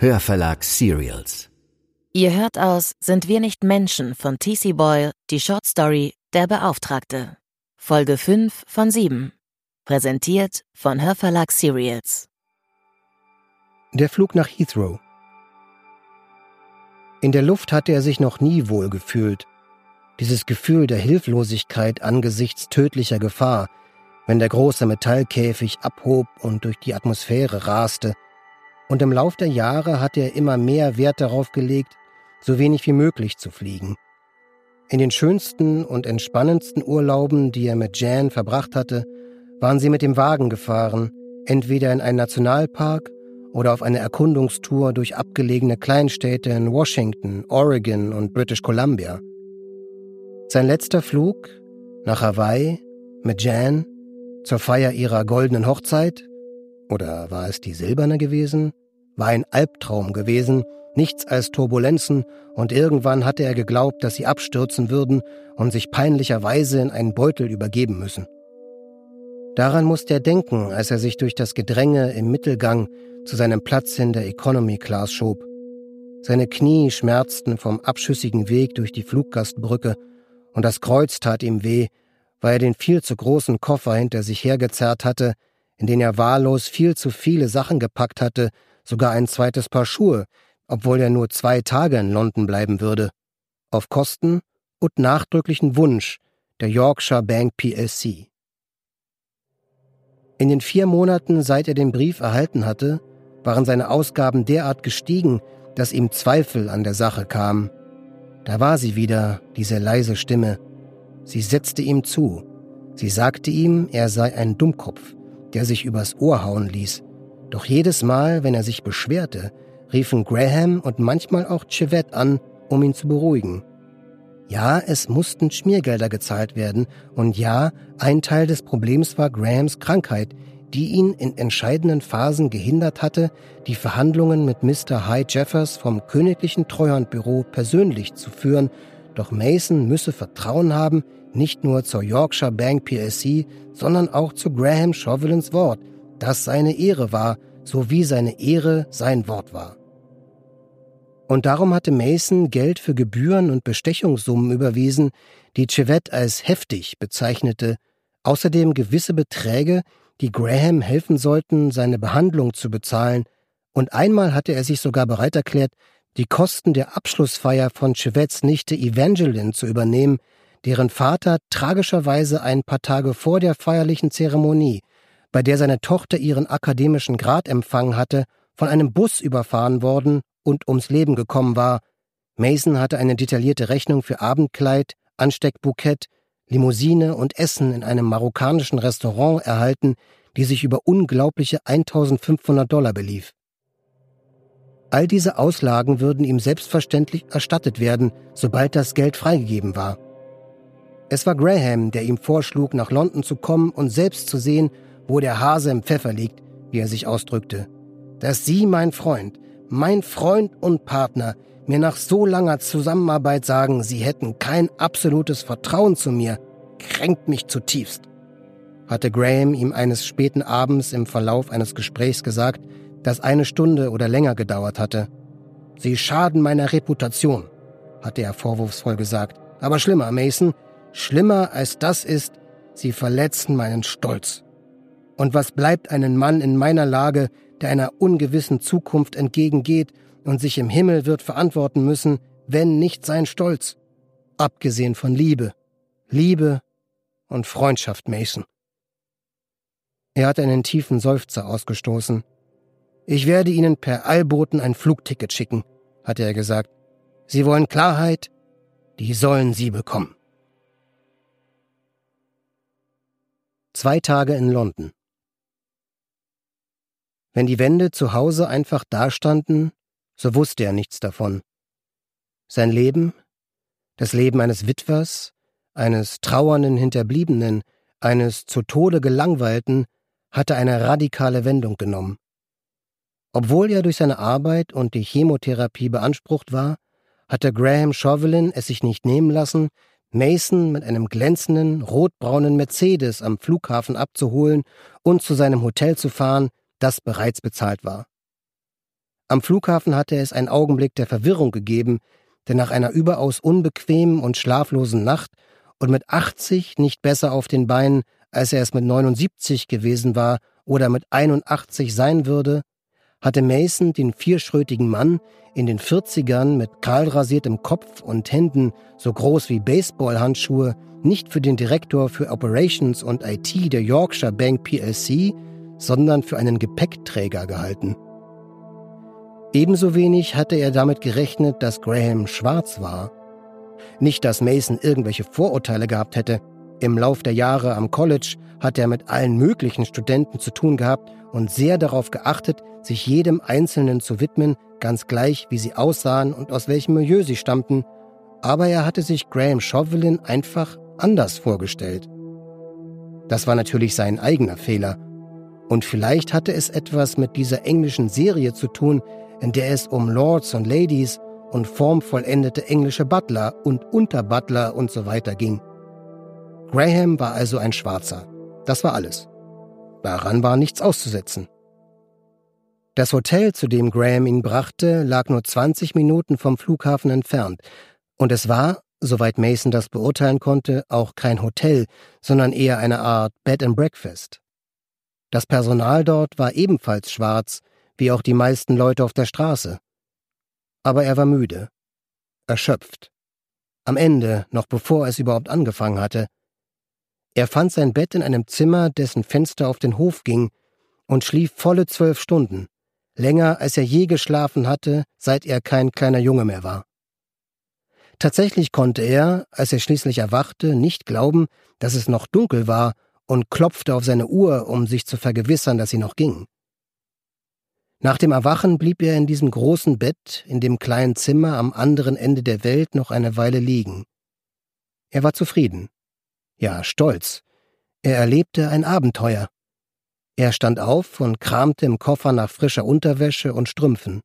Hörverlag Serials. Ihr hört aus Sind wir nicht Menschen von T.C. Boyle die Short Story Der Beauftragte. Folge 5 von 7. Präsentiert von Hörverlag Serials. Der Flug nach Heathrow. In der Luft hatte er sich noch nie wohl gefühlt. Dieses Gefühl der Hilflosigkeit angesichts tödlicher Gefahr, wenn der große Metallkäfig abhob und durch die Atmosphäre raste. Und im Lauf der Jahre hatte er immer mehr Wert darauf gelegt, so wenig wie möglich zu fliegen. In den schönsten und entspannendsten Urlauben, die er mit Jan verbracht hatte, waren sie mit dem Wagen gefahren, entweder in einen Nationalpark oder auf eine Erkundungstour durch abgelegene Kleinstädte in Washington, Oregon und British Columbia. Sein letzter Flug nach Hawaii mit Jan zur Feier ihrer goldenen Hochzeit, oder war es die silberne gewesen, war ein Albtraum gewesen, nichts als Turbulenzen, und irgendwann hatte er geglaubt, dass sie abstürzen würden und sich peinlicherweise in einen Beutel übergeben müssen. Daran musste er denken, als er sich durch das Gedränge im Mittelgang zu seinem Platz in der Economy Class schob. Seine Knie schmerzten vom abschüssigen Weg durch die Fluggastbrücke, und das Kreuz tat ihm weh, weil er den viel zu großen Koffer hinter sich hergezerrt hatte, in den er wahllos viel zu viele Sachen gepackt hatte, sogar ein zweites Paar Schuhe, obwohl er nur zwei Tage in London bleiben würde, auf Kosten und nachdrücklichen Wunsch der Yorkshire Bank PLC. In den vier Monaten, seit er den Brief erhalten hatte, waren seine Ausgaben derart gestiegen, dass ihm Zweifel an der Sache kamen. Da war sie wieder, diese leise Stimme. Sie setzte ihm zu. Sie sagte ihm, er sei ein Dummkopf, der sich übers Ohr hauen ließ. Doch jedes Mal, wenn er sich beschwerte, riefen Graham und manchmal auch Chivette an, um ihn zu beruhigen. Ja, es mussten Schmiergelder gezahlt werden, und ja, ein Teil des Problems war Grahams Krankheit, die ihn in entscheidenden Phasen gehindert hatte, die Verhandlungen mit Mr. High Jeffers vom Königlichen Treuhandbüro persönlich zu führen, doch Mason müsse Vertrauen haben, nicht nur zur Yorkshire Bank PLC, sondern auch zu Graham Chauvelins Wort, das seine Ehre war, so wie seine Ehre sein Wort war. Und darum hatte Mason Geld für Gebühren und Bestechungssummen überwiesen, die Chevette als heftig bezeichnete, außerdem gewisse Beträge, die Graham helfen sollten, seine Behandlung zu bezahlen, und einmal hatte er sich sogar bereit erklärt, die Kosten der Abschlussfeier von Chevettes Nichte Evangeline zu übernehmen, deren Vater tragischerweise ein paar Tage vor der feierlichen Zeremonie, bei der seine Tochter ihren akademischen Grad empfangen hatte, von einem Bus überfahren worden und ums Leben gekommen war. Mason hatte eine detaillierte Rechnung für Abendkleid, Ansteckbukett, Limousine und Essen in einem marokkanischen Restaurant erhalten, die sich über unglaubliche 1500 Dollar belief. All diese Auslagen würden ihm selbstverständlich erstattet werden, sobald das Geld freigegeben war. Es war Graham, der ihm vorschlug, nach London zu kommen und selbst zu sehen, wo der Hase im Pfeffer liegt, wie er sich ausdrückte. Dass Sie, mein Freund, mein Freund und Partner, mir nach so langer Zusammenarbeit sagen, Sie hätten kein absolutes Vertrauen zu mir, kränkt mich zutiefst. Hatte Graham ihm eines späten Abends im Verlauf eines Gesprächs gesagt, das eine Stunde oder länger gedauert hatte. Sie schaden meiner Reputation, hatte er vorwurfsvoll gesagt. Aber schlimmer, Mason, Schlimmer als das ist, sie verletzen meinen Stolz. Und was bleibt einem Mann in meiner Lage, der einer ungewissen Zukunft entgegengeht und sich im Himmel wird verantworten müssen, wenn nicht sein Stolz? Abgesehen von Liebe. Liebe und Freundschaft, Mason. Er hat einen tiefen Seufzer ausgestoßen. Ich werde Ihnen per Eilboten ein Flugticket schicken, hatte er gesagt. Sie wollen Klarheit? Die sollen Sie bekommen. Zwei Tage in London. Wenn die Wände zu Hause einfach dastanden, so wusste er nichts davon. Sein Leben, das Leben eines Witwers, eines trauernden Hinterbliebenen, eines zu Tode gelangweilten, hatte eine radikale Wendung genommen. Obwohl er durch seine Arbeit und die Chemotherapie beansprucht war, hatte Graham Chauvelin es sich nicht nehmen lassen, Mason mit einem glänzenden, rotbraunen Mercedes am Flughafen abzuholen und zu seinem Hotel zu fahren, das bereits bezahlt war. Am Flughafen hatte es einen Augenblick der Verwirrung gegeben, denn nach einer überaus unbequemen und schlaflosen Nacht und mit 80 nicht besser auf den Beinen, als er es mit 79 gewesen war oder mit 81 sein würde, hatte Mason den vierschrötigen Mann in den 40ern mit kahlrasiertem Kopf und Händen so groß wie Baseballhandschuhe nicht für den Direktor für Operations und IT der Yorkshire Bank PLC, sondern für einen Gepäckträger gehalten. Ebenso wenig hatte er damit gerechnet, dass Graham schwarz war. Nicht, dass Mason irgendwelche Vorurteile gehabt hätte. Im Lauf der Jahre am College hat er mit allen möglichen Studenten zu tun gehabt und sehr darauf geachtet, sich jedem Einzelnen zu widmen, ganz gleich, wie sie aussahen und aus welchem Milieu sie stammten, aber er hatte sich Graham Chauvelin einfach anders vorgestellt. Das war natürlich sein eigener Fehler. Und vielleicht hatte es etwas mit dieser englischen Serie zu tun, in der es um Lords und Ladies und formvollendete englische Butler und Unterbutler und so weiter ging. Graham war also ein Schwarzer. Das war alles. Daran war nichts auszusetzen. Das Hotel, zu dem Graham ihn brachte, lag nur 20 Minuten vom Flughafen entfernt, und es war, soweit Mason das beurteilen konnte, auch kein Hotel, sondern eher eine Art Bed and Breakfast. Das Personal dort war ebenfalls schwarz, wie auch die meisten Leute auf der Straße. Aber er war müde, erschöpft. Am Ende, noch bevor es überhaupt angefangen hatte. Er fand sein Bett in einem Zimmer, dessen Fenster auf den Hof ging, und schlief volle zwölf Stunden, länger als er je geschlafen hatte, seit er kein kleiner Junge mehr war. Tatsächlich konnte er, als er schließlich erwachte, nicht glauben, dass es noch dunkel war und klopfte auf seine Uhr, um sich zu vergewissern, dass sie noch ging. Nach dem Erwachen blieb er in diesem großen Bett in dem kleinen Zimmer am anderen Ende der Welt noch eine Weile liegen. Er war zufrieden. Ja, stolz. Er erlebte ein Abenteuer. Er stand auf und kramte im Koffer nach frischer Unterwäsche und Strümpfen.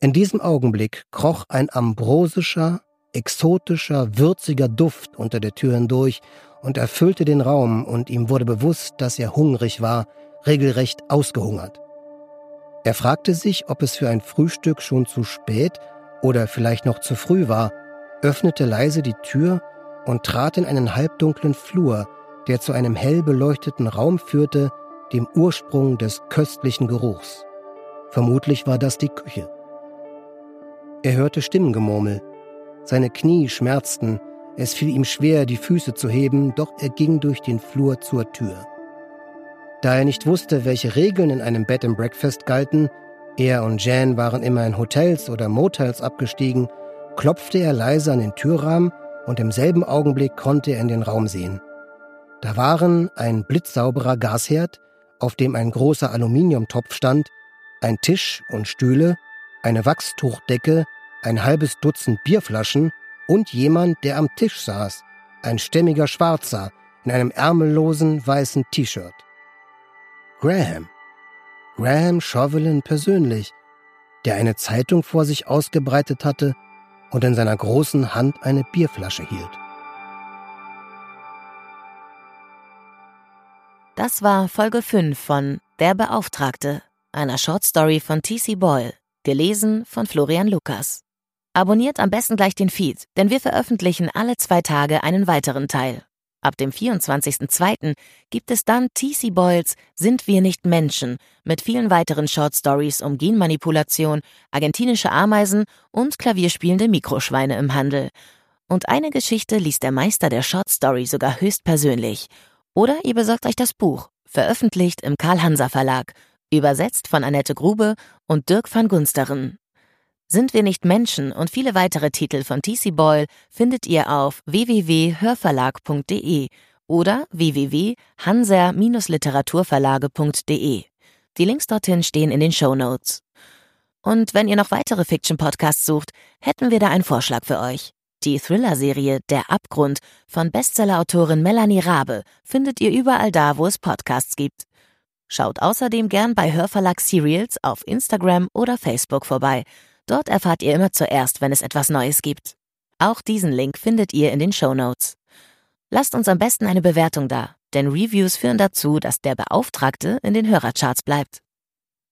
In diesem Augenblick kroch ein ambrosischer, exotischer, würziger Duft unter der Tür hindurch und erfüllte den Raum, und ihm wurde bewusst, dass er hungrig war, regelrecht ausgehungert. Er fragte sich, ob es für ein Frühstück schon zu spät oder vielleicht noch zu früh war, öffnete leise die Tür und trat in einen halbdunklen Flur, der zu einem hell beleuchteten Raum führte, dem Ursprung des köstlichen Geruchs. Vermutlich war das die Küche. Er hörte Stimmengemurmel. Seine Knie schmerzten, es fiel ihm schwer, die Füße zu heben, doch er ging durch den Flur zur Tür. Da er nicht wusste, welche Regeln in einem Bed and Breakfast galten, er und Jan waren immer in Hotels oder Motels abgestiegen, klopfte er leise an den Türrahmen und im selben Augenblick konnte er in den Raum sehen. Da waren ein blitzsauberer Gasherd, auf dem ein großer Aluminiumtopf stand, ein Tisch und Stühle, eine Wachstuchdecke ein halbes Dutzend Bierflaschen und jemand, der am Tisch saß, ein stämmiger Schwarzer in einem ärmellosen weißen T-Shirt. Graham. Graham Chauvelin persönlich, der eine Zeitung vor sich ausgebreitet hatte und in seiner großen Hand eine Bierflasche hielt. Das war Folge 5 von Der Beauftragte, einer Shortstory von T.C. Boyle, gelesen von Florian Lukas. Abonniert am besten gleich den Feed, denn wir veröffentlichen alle zwei Tage einen weiteren Teil. Ab dem 24.02. gibt es dann TC Boyles Sind wir nicht Menschen mit vielen weiteren Short Stories um Genmanipulation, argentinische Ameisen und klavierspielende Mikroschweine im Handel. Und eine Geschichte liest der Meister der Short Story sogar höchstpersönlich. Oder ihr besorgt euch das Buch, veröffentlicht im Karl-Hanser Verlag, übersetzt von Annette Grube und Dirk van Gunsteren. Sind wir nicht Menschen und viele weitere Titel von TC Boyle findet ihr auf www.hörverlag.de oder www.hanser-literaturverlage.de. Die Links dorthin stehen in den Show Notes. Und wenn ihr noch weitere Fiction-Podcasts sucht, hätten wir da einen Vorschlag für euch. Die Thriller-Serie Der Abgrund von Bestsellerautorin Melanie Rabe findet ihr überall da, wo es Podcasts gibt. Schaut außerdem gern bei Hörverlag Serials auf Instagram oder Facebook vorbei Dort erfahrt ihr immer zuerst, wenn es etwas Neues gibt. Auch diesen Link findet ihr in den Show Notes. Lasst uns am besten eine Bewertung da, denn Reviews führen dazu, dass der Beauftragte in den Hörercharts bleibt.